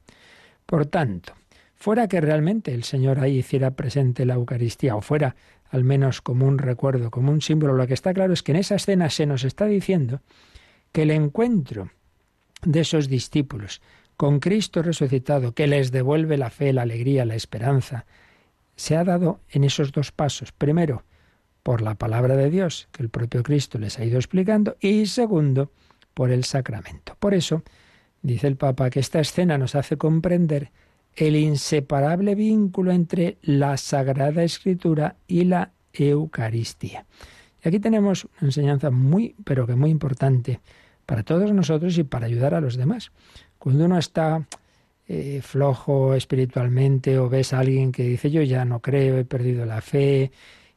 Por tanto, fuera que realmente el Señor ahí hiciera presente la Eucaristía, o fuera al menos como un recuerdo, como un símbolo, lo que está claro es que en esa escena se nos está diciendo que el encuentro de esos discípulos con Cristo resucitado, que les devuelve la fe, la alegría, la esperanza, se ha dado en esos dos pasos. Primero, por la palabra de Dios, que el propio Cristo les ha ido explicando, y segundo, por el sacramento. Por eso, dice el Papa, que esta escena nos hace comprender el inseparable vínculo entre la Sagrada Escritura y la Eucaristía. Y aquí tenemos una enseñanza muy, pero que muy importante para todos nosotros y para ayudar a los demás. Cuando uno está eh, flojo espiritualmente o ves a alguien que dice yo ya no creo, he perdido la fe,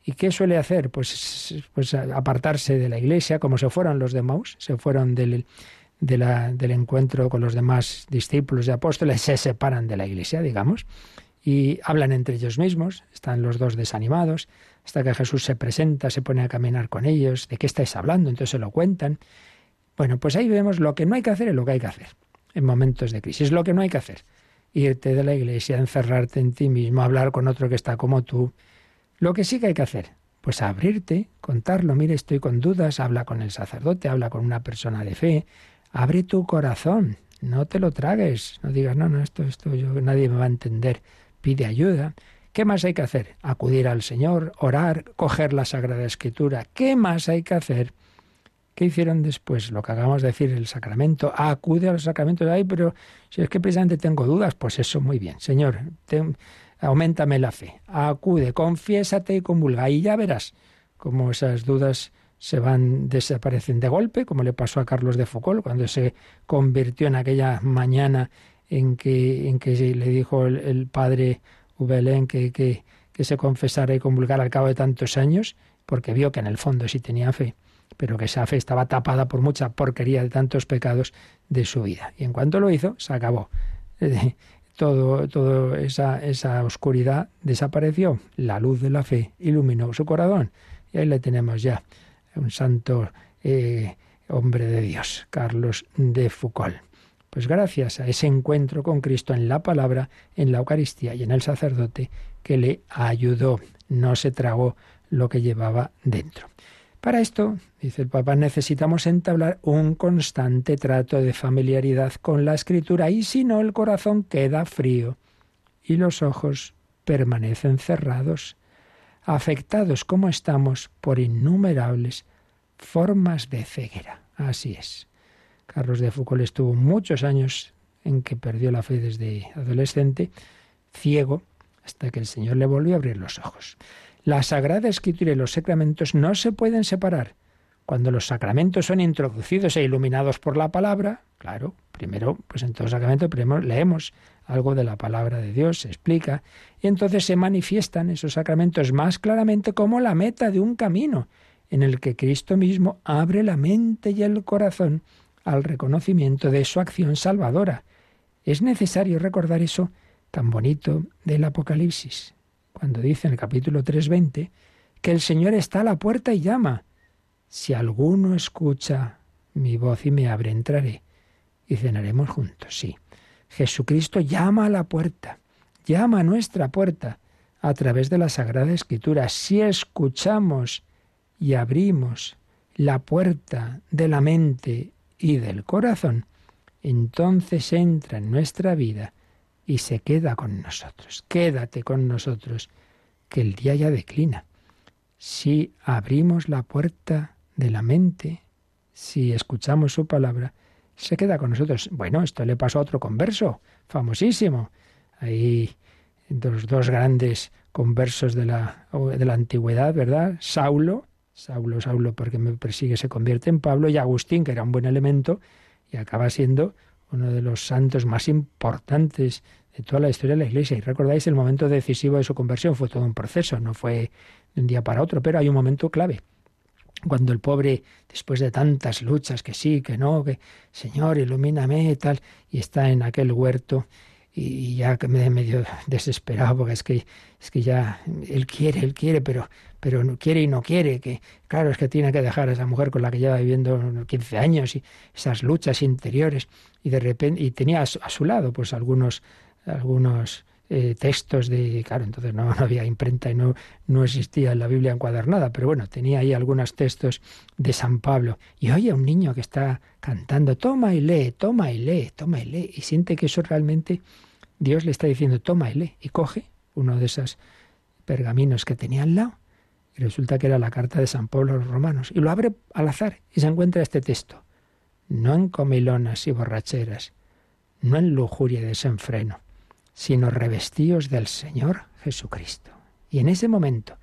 ¿Y qué suele hacer? Pues, pues apartarse de la iglesia, como se fueron los de se fueron del, del encuentro con los demás discípulos y apóstoles, se separan de la iglesia, digamos, y hablan entre ellos mismos, están los dos desanimados, hasta que Jesús se presenta, se pone a caminar con ellos, ¿de qué estáis hablando? Entonces se lo cuentan. Bueno, pues ahí vemos lo que no hay que hacer y lo que hay que hacer en momentos de crisis, lo que no hay que hacer. Irte de la iglesia, encerrarte en ti mismo, hablar con otro que está como tú, lo que sí que hay que hacer, pues abrirte, contarlo, mire, estoy con dudas, habla con el sacerdote, habla con una persona de fe, abre tu corazón, no te lo tragues, no digas, no, no, esto, esto, yo, nadie me va a entender, pide ayuda. ¿Qué más hay que hacer? Acudir al Señor, orar, coger la Sagrada Escritura. ¿Qué más hay que hacer? ¿Qué hicieron después? Lo que acabamos de decir, el sacramento. acude a los sacramentos. Ay, pero si es que precisamente tengo dudas, pues eso, muy bien. Señor, aumentame la fe, acude, confiésate y comulga, y ya verás cómo esas dudas se van, desaparecen de golpe, como le pasó a Carlos de Foucault cuando se convirtió en aquella mañana en que, en que le dijo el, padre Ubelén que, que, que se confesara y comulgara al cabo de tantos años, porque vio que en el fondo sí tenía fe, pero que esa fe estaba tapada por mucha porquería de tantos pecados de su vida. Y en cuanto lo hizo, se acabó todo, todo esa, esa oscuridad desapareció, la luz de la fe iluminó su corazón y ahí le tenemos ya, un santo eh, hombre de Dios, Carlos de Foucault. Pues gracias a ese encuentro con Cristo en la palabra, en la Eucaristía y en el sacerdote que le ayudó, no se tragó lo que llevaba dentro. Para esto, dice el Papa, necesitamos entablar un constante trato de familiaridad con la escritura y si no el corazón queda frío y los ojos permanecen cerrados, afectados como estamos por innumerables formas de ceguera. Así es. Carlos de Foucault estuvo muchos años en que perdió la fe desde adolescente, ciego, hasta que el Señor le volvió a abrir los ojos. La Sagrada Escritura y los sacramentos no se pueden separar. Cuando los sacramentos son introducidos e iluminados por la palabra, claro, primero, pues en todo sacramento primero leemos algo de la palabra de Dios, se explica, y entonces se manifiestan esos sacramentos más claramente como la meta de un camino en el que Cristo mismo abre la mente y el corazón al reconocimiento de su acción salvadora. Es necesario recordar eso tan bonito del Apocalipsis cuando dice en el capítulo 3.20 que el Señor está a la puerta y llama. Si alguno escucha mi voz y me abre, entraré y cenaremos juntos. Sí, Jesucristo llama a la puerta, llama a nuestra puerta a través de la Sagrada Escritura. Si escuchamos y abrimos la puerta de la mente y del corazón, entonces entra en nuestra vida y se queda con nosotros. Quédate con nosotros, que el día ya declina. Si abrimos la puerta de la mente, si escuchamos su palabra, se queda con nosotros. Bueno, esto le pasó a otro converso, famosísimo. Ahí los dos grandes conversos de la, de la antigüedad, ¿verdad? Saulo, Saulo, Saulo, porque me persigue, se convierte en Pablo, y Agustín, que era un buen elemento, y acaba siendo uno de los santos más importantes de toda la historia de la Iglesia. Y recordáis, el momento decisivo de su conversión fue todo un proceso, no fue de un día para otro, pero hay un momento clave. Cuando el pobre, después de tantas luchas, que sí, que no, que Señor, ilumíname, tal, y está en aquel huerto y ya que me medio desesperado porque es que es que ya él quiere, él quiere, pero pero no quiere y no quiere, que claro, es que tiene que dejar a esa mujer con la que lleva viviendo 15 años y esas luchas interiores y de repente y tenía a su, lado pues algunos algunos eh, textos de claro entonces no, había imprenta y no no existía la Biblia encuadernada pero bueno tenía ahí algunos textos de San Pablo. Y oye un niño que está cantando toma y lee toma y lee toma y lee y siente que eso realmente Dios le está diciendo toma y lee y coge uno de esos pergaminos que tenía al lado y resulta que era la carta de San Pablo a los romanos y lo abre al azar y se encuentra este texto no en comilonas y borracheras no en lujuria y desenfreno sino revestíos del Señor Jesucristo. Y en ese momento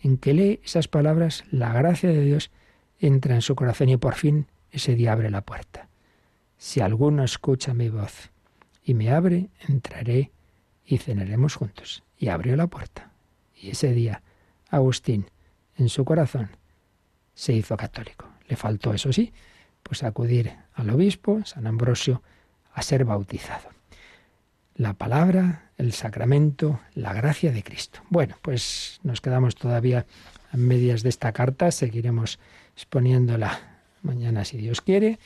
en que lee esas palabras, la gracia de Dios entra en su corazón y por fin ese día abre la puerta. Si alguno escucha mi voz y me abre, entraré y cenaremos juntos. Y abrió la puerta. Y ese día, Agustín, en su corazón, se hizo católico. Le faltó, eso sí, pues acudir al obispo, San Ambrosio, a ser bautizado la palabra, el sacramento, la gracia de Cristo. Bueno, pues nos quedamos todavía en medias de esta carta, seguiremos exponiéndola mañana si Dios quiere.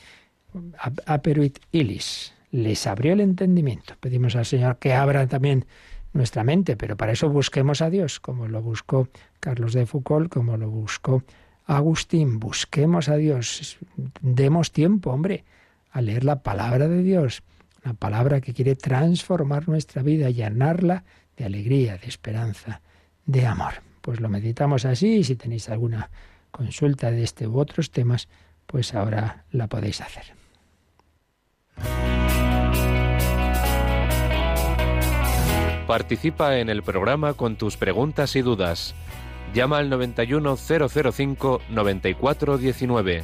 Aperuit ilis, les abrió el entendimiento. Pedimos al Señor que abra también nuestra mente, pero para eso busquemos a Dios, como lo buscó Carlos de Foucault, como lo buscó Agustín. Busquemos a Dios, demos tiempo, hombre, a leer la palabra de Dios una palabra que quiere transformar nuestra vida, llenarla de alegría, de esperanza, de amor. Pues lo meditamos así y si tenéis alguna consulta de este u otros temas, pues ahora la podéis hacer. Participa en el programa con tus preguntas y dudas. Llama al 91005 9419.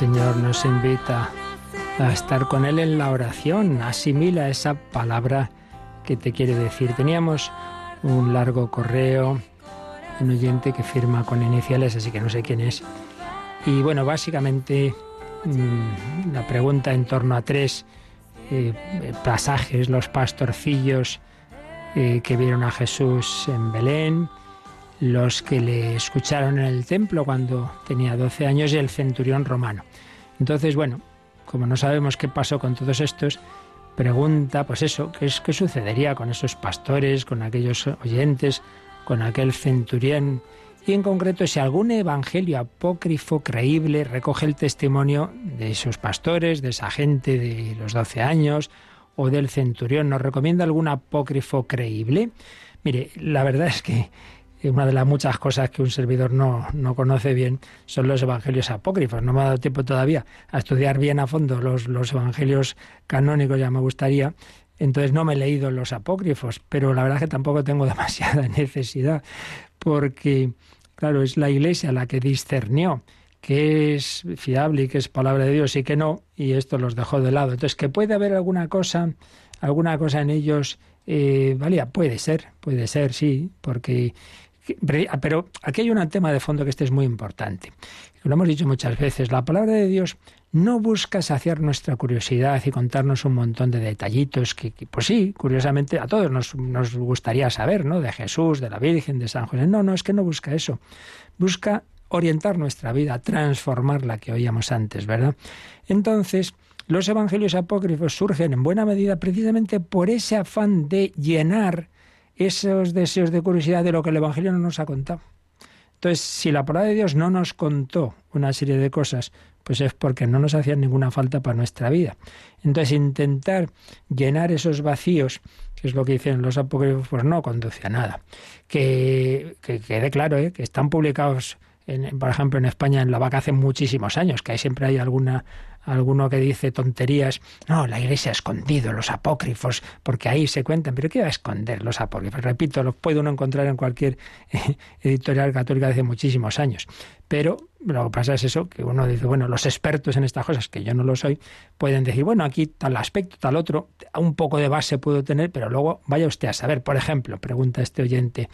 Señor nos invita a estar con Él en la oración. Asimila esa palabra que te quiere decir. Teníamos un largo correo, un oyente que firma con iniciales, así que no sé quién es. Y bueno, básicamente mm, la pregunta en torno a tres eh, pasajes, los pastorcillos eh, que vieron a Jesús en Belén, los que le escucharon en el templo cuando tenía 12 años y el centurión romano. Entonces, bueno, como no sabemos qué pasó con todos estos, pregunta, pues eso, ¿qué, es, qué sucedería con esos pastores, con aquellos oyentes, con aquel centurión? Y en concreto, si algún evangelio apócrifo creíble recoge el testimonio de esos pastores, de esa gente de los 12 años o del centurión, ¿nos recomienda algún apócrifo creíble? Mire, la verdad es que una de las muchas cosas que un servidor no, no, conoce bien son los evangelios apócrifos. No me ha dado tiempo todavía a estudiar bien a fondo los, los evangelios canónicos, ya me gustaría. Entonces no me he leído los apócrifos, pero la verdad es que tampoco tengo demasiada necesidad, porque, claro, es la Iglesia la que discernió que es fiable y que es palabra de Dios y que no, y esto los dejó de lado. Entonces, que puede haber alguna cosa, alguna cosa en ellos, eh, valía, puede ser, puede ser, sí, porque pero aquí hay un tema de fondo que este es muy importante. Lo hemos dicho muchas veces, la palabra de Dios no busca saciar nuestra curiosidad y contarnos un montón de detallitos que, pues sí, curiosamente a todos nos, nos, gustaría saber, ¿no? De Jesús, de la Virgen, de San José. No, no, es que no busca eso. Busca orientar nuestra vida, transformar la que oíamos antes, ¿verdad? Entonces, los evangelios apócrifos surgen en buena medida precisamente por ese afán de llenar esos deseos de curiosidad de lo que el Evangelio no nos ha contado. Entonces, si la palabra de Dios no nos contó una serie de cosas, pues es porque no nos hacían ninguna falta para nuestra vida. Entonces, intentar llenar esos vacíos, que es lo que dicen los apócrifos, pues no conduce a nada. Que, quede claro, ¿eh? que están publicados, por ejemplo, en España en la vaca hace muchísimos años, que ahí siempre hay alguna alguno que dice tonterías, no, la iglesia ha escondido los apócrifos, porque ahí se cuentan, pero ¿qué va a esconder los apócrifos? Repito, los puede uno encontrar en cualquier editorial católica de hace muchísimos años. Pero lo que pasa es eso, que uno dice, bueno, los expertos en estas cosas, que yo no lo soy, pueden decir, bueno, aquí tal aspecto, tal otro, un poco de base puedo tener, pero luego vaya usted a saber. Por ejemplo, pregunta este oyente,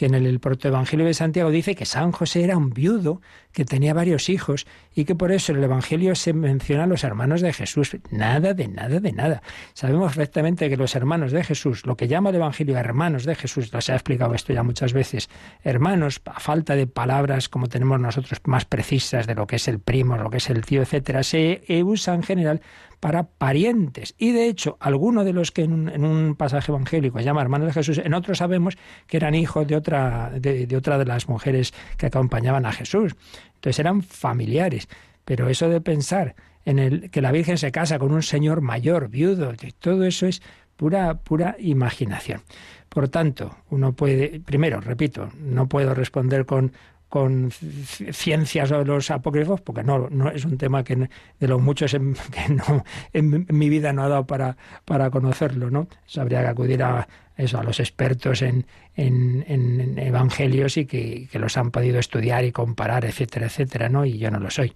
que en el, protoevangelio de Santiago dice que San José era un viudo, que tenía varios hijos, y que por eso en el Evangelio se menciona a los hermanos de Jesús. Nada de nada de nada. Sabemos perfectamente que los hermanos de Jesús, lo que llama el Evangelio hermanos de Jesús, lo se ha explicado esto ya muchas veces, hermanos, a falta de palabras como tenemos nosotros, más precisas de lo que es el primo, lo que es el tío, etcétera, se usa en general para parientes. Y de hecho, algunos de los que en un, pasaje evangélico llama hermanos de Jesús, en otros sabemos que eran hijos de otra de, de otra de las mujeres que acompañaban a Jesús. Entonces eran familiares. Pero eso de pensar en el que la Virgen se casa con un señor mayor, viudo, todo eso es pura, pura imaginación. Por tanto, uno puede, primero, repito, no puedo responder con con ciencias o los apócrifos, porque no, no es un tema que de los muchos en, que no, en, mi vida no ha dado para, para conocerlo, ¿no? habría que acudir a eso, a los expertos en, en, evangelios y que, que, los han podido estudiar y comparar, etcétera, etcétera, ¿no? Y yo no lo soy.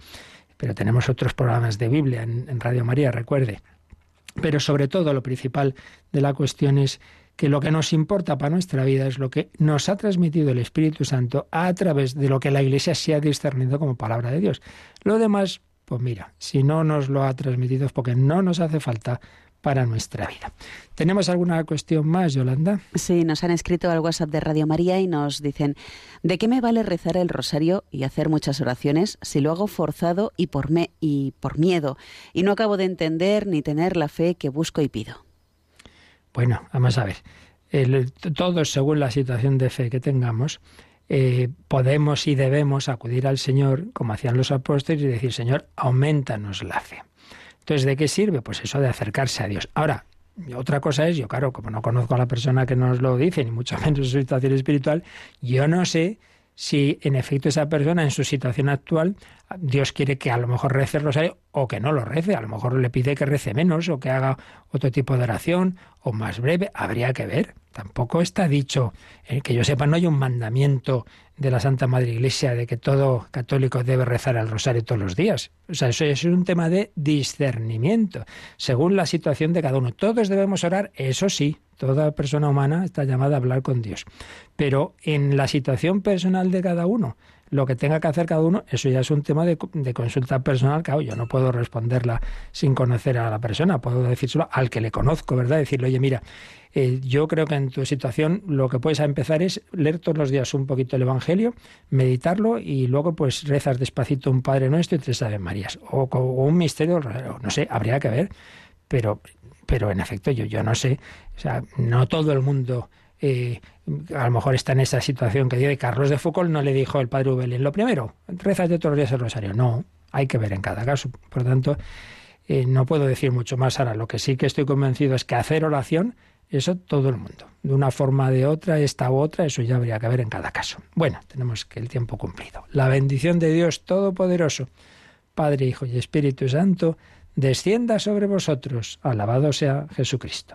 Pero tenemos otros programas de Biblia en Radio María, recuerde. Pero sobre todo lo principal de la cuestión es que lo que nos importa para nuestra vida es lo que nos ha transmitido el Espíritu Santo a través de lo que la Iglesia se ha discernido como palabra de Dios. Lo demás, pues mira, si no nos lo ha transmitido es porque no nos hace falta para nuestra vida. ¿Tenemos alguna cuestión más, Yolanda? Sí, nos han escrito al WhatsApp de Radio María y nos dicen, ¿de qué me vale rezar el rosario y hacer muchas oraciones si lo hago forzado y por, me y por miedo y no acabo de entender ni tener la fe que busco y pido? Bueno, vamos a ver. Todos, según la situación de fe que tengamos, eh, podemos y debemos acudir al Señor, como hacían los apóstoles, y decir, Señor, aumentanos la fe. Entonces, ¿de qué sirve? Pues eso de acercarse a Dios. Ahora, otra cosa es, yo claro, como no conozco a la persona que nos lo dice, ni mucho menos su situación espiritual, yo no sé si en efecto esa persona en su situación actual Dios quiere que a lo mejor rece el rosario o que no lo rece, a lo mejor le pide que rece menos o que haga otro tipo de oración o más breve, habría que ver. Tampoco está dicho, eh, que yo sepa, no hay un mandamiento de la Santa Madre Iglesia de que todo católico debe rezar el rosario todos los días. O sea, eso es un tema de discernimiento, según la situación de cada uno. Todos debemos orar, eso sí, toda persona humana está llamada a hablar con Dios. Pero en la situación personal de cada uno, lo que tenga que hacer cada uno, eso ya es un tema de, consulta personal, claro, yo no puedo responderla sin conocer a la persona, puedo decírselo al que le conozco, ¿verdad? Decirle, oye, mira, eh, yo creo que en tu situación lo que puedes empezar es leer todos los días un poquito el Evangelio, meditarlo y luego pues rezas despacito un Padre Nuestro y tres Ave Marías. O, o un misterio, no sé, habría que ver, pero, pero en efecto yo, yo no sé, o sea, no todo el mundo... Eh, a lo mejor está en esa situación que de Carlos de Foucault no le dijo el padre Ubelín, lo primero, rezas de todos los días el rosario. No, hay que ver en cada caso. Por tanto, eh, no puedo decir mucho más ahora. Lo que sí que estoy convencido es que hacer oración, eso todo el mundo. De una forma de otra, esta u otra, eso ya habría que ver en cada caso. Bueno, tenemos que el tiempo cumplido. La bendición de Dios Todopoderoso, Padre, Hijo y Espíritu Santo, descienda sobre vosotros. Alabado sea Jesucristo.